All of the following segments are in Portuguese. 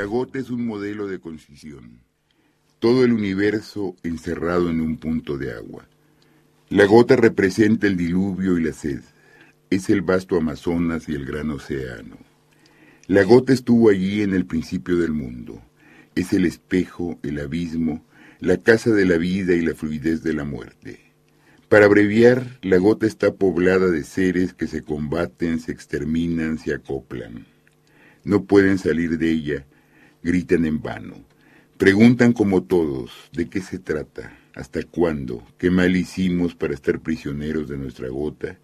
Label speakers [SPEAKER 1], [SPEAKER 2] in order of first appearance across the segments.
[SPEAKER 1] La gota es un modelo de concisión. Todo el universo encerrado en un punto de agua. La gota representa el diluvio y la sed. Es el vasto Amazonas y el gran océano. La gota estuvo allí en el principio del mundo. Es el espejo, el abismo, la casa de la vida y la fluidez de la muerte. Para abreviar, la gota está poblada de seres que se combaten, se exterminan, se acoplan. No pueden salir de ella, gritan en vano. Preguntan como todos, ¿de qué se trata? ¿Hasta cuándo? ¿Qué mal hicimos para estar prisioneros de nuestra gota?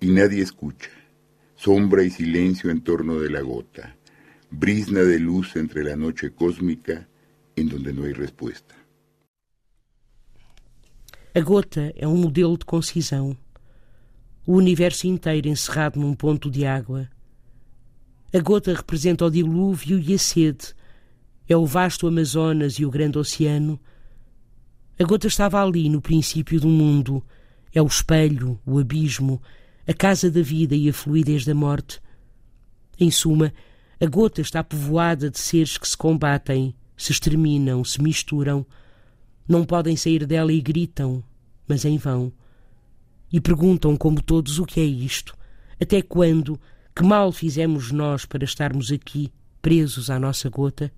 [SPEAKER 1] Y nadie escucha. Sombra y silencio en torno de la gota. Brisna de luz entre la noche cósmica en donde no hay respuesta.
[SPEAKER 2] A gota é um modelo de concisão. O universo inteiro encerrado num ponto de água. A gota representa o dilúvio e a sede. É o vasto Amazonas e o grande oceano. A gota estava ali no princípio do mundo. É o espelho, o abismo, a casa da vida e a fluidez da morte. Em suma, a gota está povoada de seres que se combatem, se exterminam, se misturam. Não podem sair dela e gritam, mas em vão. E perguntam, como todos, o que é isto? Até quando? Que mal fizemos nós para estarmos aqui, presos à nossa gota?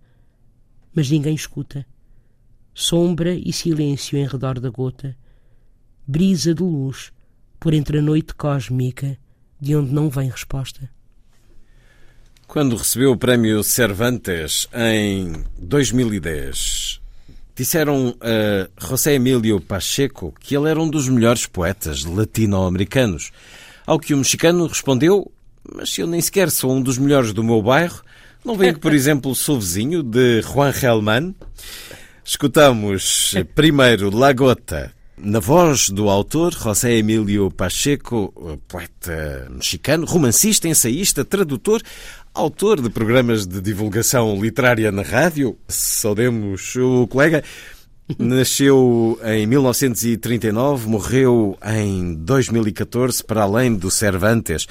[SPEAKER 2] Mas ninguém escuta. Sombra e silêncio em redor da gota. Brisa de luz por entre a noite cósmica, de onde não vem resposta.
[SPEAKER 3] Quando recebeu o prémio Cervantes em 2010, disseram a José Emílio Pacheco que ele era um dos melhores poetas latino-americanos. Ao que o mexicano respondeu: Mas se eu nem sequer sou um dos melhores do meu bairro, não veio que, por exemplo, sou vizinho de Juan Gelman? Escutamos primeiro La Gota, na voz do autor José Emílio Pacheco, poeta mexicano, romancista, ensaísta, tradutor, autor de programas de divulgação literária na rádio. Saudemos o colega. Nasceu em 1939, morreu em 2014, para além do Cervantes.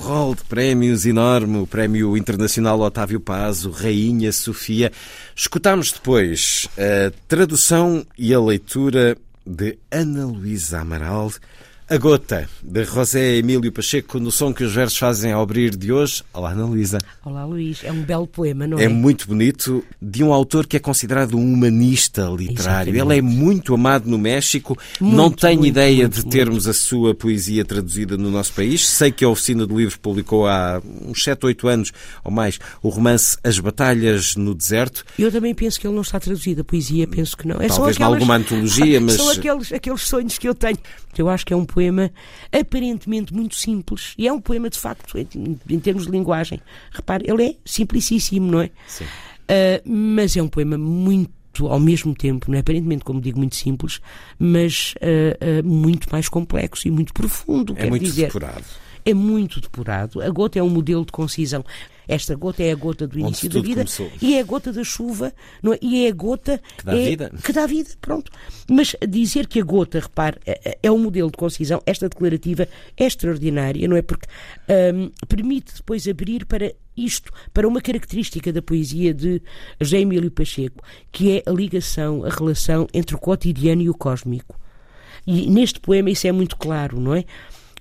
[SPEAKER 3] Rol de prémios enorme, o Prémio Internacional Otávio Paz, o Rainha Sofia. Escutámos depois a tradução e a leitura de Ana Luísa Amaral, A Gota, de José Emílio Pacheco, no som que os versos fazem ao abrir de hoje. Olá, Ana Luísa.
[SPEAKER 2] Olá, Luís. É um belo poema, não é?
[SPEAKER 3] É muito bonito, de um autor que é considerado um humanista literário.
[SPEAKER 2] Exatamente.
[SPEAKER 3] Ele é muito amado no México.
[SPEAKER 2] Muito,
[SPEAKER 3] Não tenho
[SPEAKER 2] muito,
[SPEAKER 3] ideia
[SPEAKER 2] muito,
[SPEAKER 3] de termos a sua poesia traduzida no nosso país. Sei que a Oficina de Livros publicou há uns 7, 8 anos ou mais o romance As Batalhas no Deserto.
[SPEAKER 2] Eu também penso que ele não está traduzido. A poesia, penso que não. É
[SPEAKER 3] Talvez
[SPEAKER 2] aquelas-
[SPEAKER 3] alguma antologia, mas-
[SPEAKER 2] São aqueles, aqueles sonhos que eu tenho. Eu acho que é um poema aparentemente muito simples. E é um poema, de facto, em, em termos de linguagem. Repare, ele é simplicíssimo, não é?
[SPEAKER 3] Sim.
[SPEAKER 2] Ah, mas é um poema muito, ao mesmo tempo, não é? aparentemente, como digo, muito simples, mas ah, ah, muito mais complexo e muito profundo.
[SPEAKER 3] É muito
[SPEAKER 2] dizer.
[SPEAKER 3] depurado.
[SPEAKER 2] É muito depurado. A gota é um modelo de concisão. Esta gota é a gota do início da vida
[SPEAKER 3] começou.
[SPEAKER 2] e é a gota da chuva é? e é a gota
[SPEAKER 3] Que dá
[SPEAKER 2] é-
[SPEAKER 3] vida.
[SPEAKER 2] que dá vida, pronto. Mas dizer que a gota, repare, é- é um modelo de concisão, esta declarativa é extraordinária, não é? Porque hum, permite depois abrir para isto, para uma característica da poesia de José Emílio Pacheco, que é a ligação, a relação entre o cotidiano e o cósmico. E neste poema isso é muito claro, não é?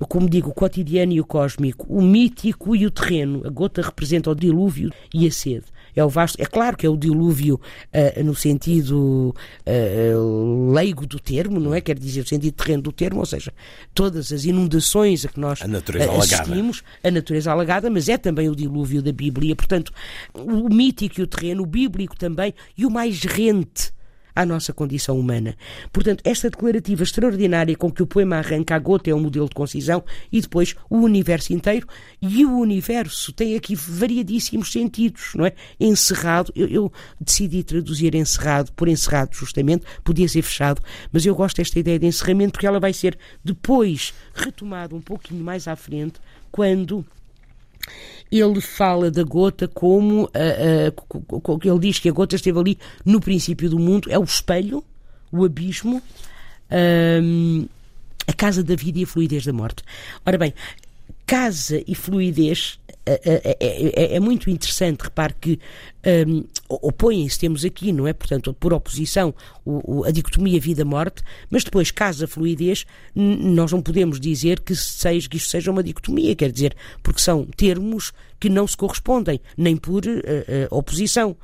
[SPEAKER 2] Como digo, o cotidiano e o cósmico, o mítico e o terreno. A gota representa o dilúvio e a sede. É o vasto, é claro que é o dilúvio ah, no sentido ah, leigo do termo, não é? Quer dizer, o sentido terreno do termo, ou seja, todas as inundações a que nós
[SPEAKER 3] A natureza
[SPEAKER 2] ah,
[SPEAKER 3] alagada.
[SPEAKER 2] assistimos, a natureza alagada, mas é também o dilúvio da Bíblia. Portanto, o mítico e o terreno, o bíblico também, e o mais rente. À nossa condição humana. Portanto, esta declarativa extraordinária com que o poema arranca a gota é um modelo de concisão e depois o universo inteiro. E o universo tem aqui variadíssimos sentidos, não é? Encerrado, eu, eu decidi traduzir encerrado por encerrado, justamente, podia ser fechado, mas eu gosto desta ideia de encerramento porque ela vai ser depois retomada um pouquinho mais à frente quando ele fala da gota como uh, uh, ele diz que a gota esteve ali no princípio do mundo, é o espelho, o abismo, uh, a casa da vida e a fluidez da morte. Ora bem, casa e fluidez é, é, é, é, muito interessante, repare que um, opõem-se, temos aqui, não é? Portanto, por oposição, o, o, a dicotomia vida-morte, mas depois, casa fluidez, nós não podemos dizer que, seja, que isto seja uma dicotomia, quer dizer, porque são termos que não se correspondem, nem por uh, uh, oposição.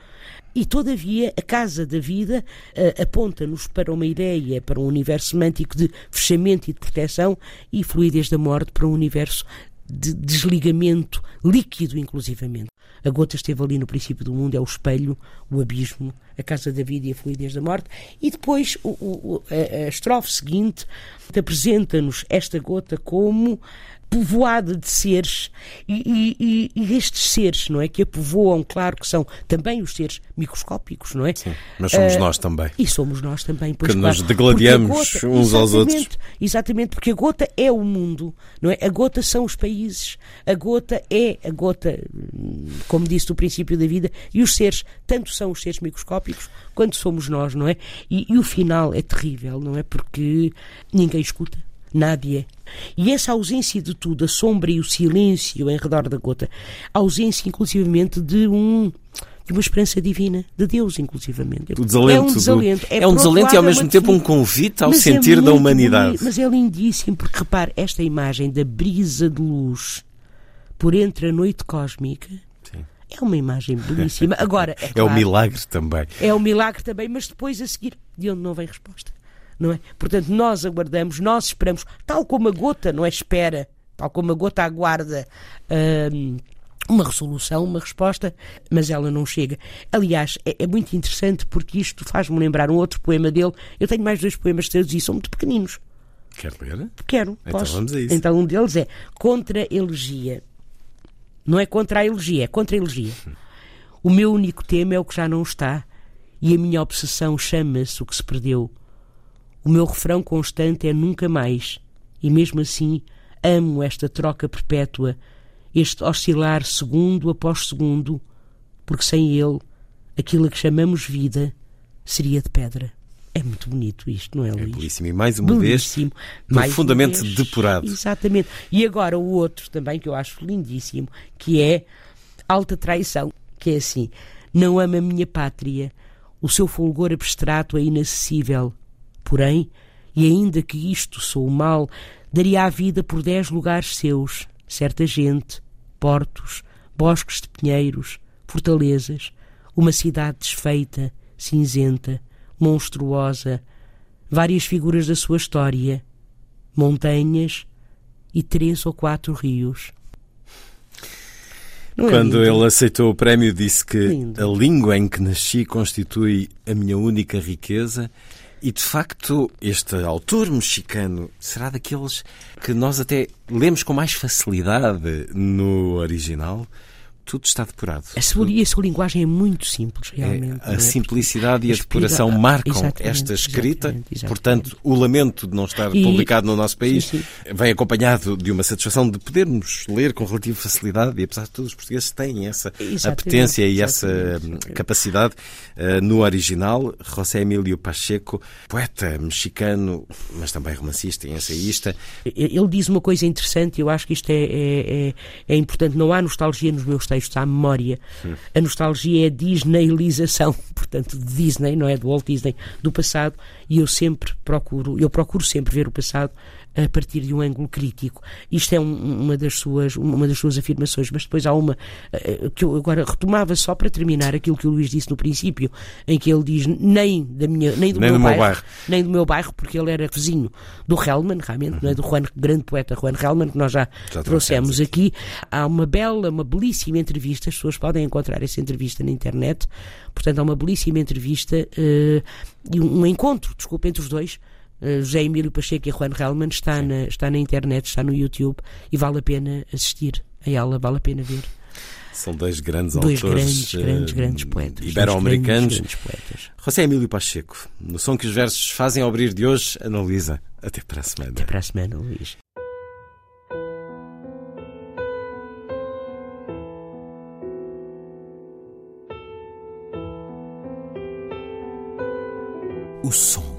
[SPEAKER 2] E, todavia, a casa da vida uh, aponta-nos para uma ideia, para um universo semântico de fechamento e de proteção, e fluidez da morte para um universo de desligamento líquido, inclusivamente. A gota esteve ali no princípio do mundo, é o espelho, o abismo, a casa da vida e a fluidez da morte. E depois o, o, a, a estrofe seguinte apresenta-nos esta gota como povoada de seres e, e, e, estes seres, não é? Que a povoam, claro que são também os seres microscópicos, não é?
[SPEAKER 3] Sim, mas somos uh, nós também.
[SPEAKER 2] E somos nós também, pois
[SPEAKER 3] Que
[SPEAKER 2] claro,
[SPEAKER 3] nos degladiamos gota, uns aos outros.
[SPEAKER 2] Exatamente, porque a gota é o mundo, não é? A gota são os países, a gota é a gota, como disse, do princípio da vida, e os seres, tanto são os seres microscópicos quanto somos nós, não é? E, e o final é terrível, não é? Porque ninguém escuta Nádia. E essa ausência de tudo, a sombra e o silêncio em redor da gota, a ausência inclusivamente de um de uma esperança divina, de Deus, inclusivamente.
[SPEAKER 3] O desalento, é um desalento. É, é um desalento e ao mesmo tempo um convite ao mas é sentir é da humanidade.
[SPEAKER 2] Mas é lindíssimo, porque repare, esta imagem da brisa de luz por entre a noite cósmica. É uma imagem belíssima. Agora, é, claro,
[SPEAKER 3] é o milagre também.
[SPEAKER 2] É o milagre também, mas depois a seguir, de onde não vem resposta não é? Portanto, nós aguardamos, nós esperamos, tal como a gota, não é? Espera, tal como a gota aguarda. Hum, uma resolução, uma resposta, mas ela não chega. Aliás, é, é muito interessante porque isto faz-me lembrar um outro poema dele. Eu tenho mais dois poemas traduzidos, são muito pequeninos.
[SPEAKER 3] Quer ler?
[SPEAKER 2] Quero.
[SPEAKER 3] Então
[SPEAKER 2] posso.
[SPEAKER 3] vamos a isso.
[SPEAKER 2] Então um deles é Contra Elegia. Não é contra a elegia, é contra a elegia. O meu único tema é o que já não está, e a minha obsessão chama-se o que se perdeu. O meu refrão constante é nunca mais, e mesmo assim amo esta troca perpétua, este oscilar segundo após segundo, porque sem ele aquilo a que chamamos vida seria de pedra. É muito bonito isto, não é, Luís?
[SPEAKER 3] É belíssimo. E mais uma belíssimo. vez, profundamente vez, depurado.
[SPEAKER 2] Exatamente. E agora o outro também, que eu acho lindíssimo, que é Alta Traição, que é assim, não ama a minha pátria, o seu fulgor abstrato é inacessível, Porém, e ainda que isto sou o mal, daria a vida por dez lugares seus, certa gente, portos, bosques de pinheiros, fortalezas, uma cidade desfeita, cinzenta, monstruosa, várias figuras da sua história, montanhas e três ou quatro rios.
[SPEAKER 3] Não é Quando é ele aceitou o prémio, disse que lindo. a língua em que nasci constitui a minha única riqueza e de facto, este autor mexicano será daqueles que nós até lemos com mais facilidade no original tudo está depurado.
[SPEAKER 2] A sua, e a sua linguagem é muito simples, é, realmente.
[SPEAKER 3] É, a é? simplicidade e a depuração marcam esta escrita. Exatamente, exatamente. Portanto, o lamento de não estar e... publicado no nosso país sim, sim. vem acompanhado de uma satisfação de podermos ler com relativa facilidade e, apesar de tudo, os portugueses têm essa apetência e essa capacidade. Uh, no original, José Emílio Pacheco, poeta mexicano, mas também romancista e ensaísta.
[SPEAKER 2] Ele diz uma coisa interessante, eu acho que isto é, é, é, é importante. Não há nostalgia nos meus textos textos à memória. Sim. A nostalgia é a disneylização, portanto, de Disney, não é? Do Walt Disney, do passado, e eu sempre procuro, eu procuro sempre ver o passado a partir de um ângulo crítico. Isto é um, uma, das suas, uma das suas afirmações, mas depois há uma uh, que eu agora retomava só para terminar aquilo que o Luís disse no princípio, em que ele diz nem, da minha, nem do,
[SPEAKER 3] nem
[SPEAKER 2] meu,
[SPEAKER 3] do
[SPEAKER 2] bairro,
[SPEAKER 3] meu bairro,
[SPEAKER 2] nem do meu bairro, porque ele era vizinho do Hellman, realmente, uhum. não é? do Juan, grande poeta Juan Hellman, que nós já, já trouxemos aqui. Há uma bela, uma belíssima entrevista, as pessoas podem encontrar essa entrevista na internet, portanto há uma belíssima entrevista uh, e um, um encontro, desculpa, entre os dois, José Emílio Pacheco e Juan Hellman está na, está na internet, está no YouTube e vale a pena assistir a ela, vale a pena ver.
[SPEAKER 3] São dois grandes
[SPEAKER 2] dois
[SPEAKER 3] autores.
[SPEAKER 2] Grandes, grandes, grandes poetas.
[SPEAKER 3] Ibero-americanos.
[SPEAKER 2] Grandes, poetas.
[SPEAKER 3] José Emílio Pacheco, no som que os versos fazem ao abrir de hoje, analisa. Até para a semana.
[SPEAKER 2] Até para a semana, Luís.
[SPEAKER 4] O som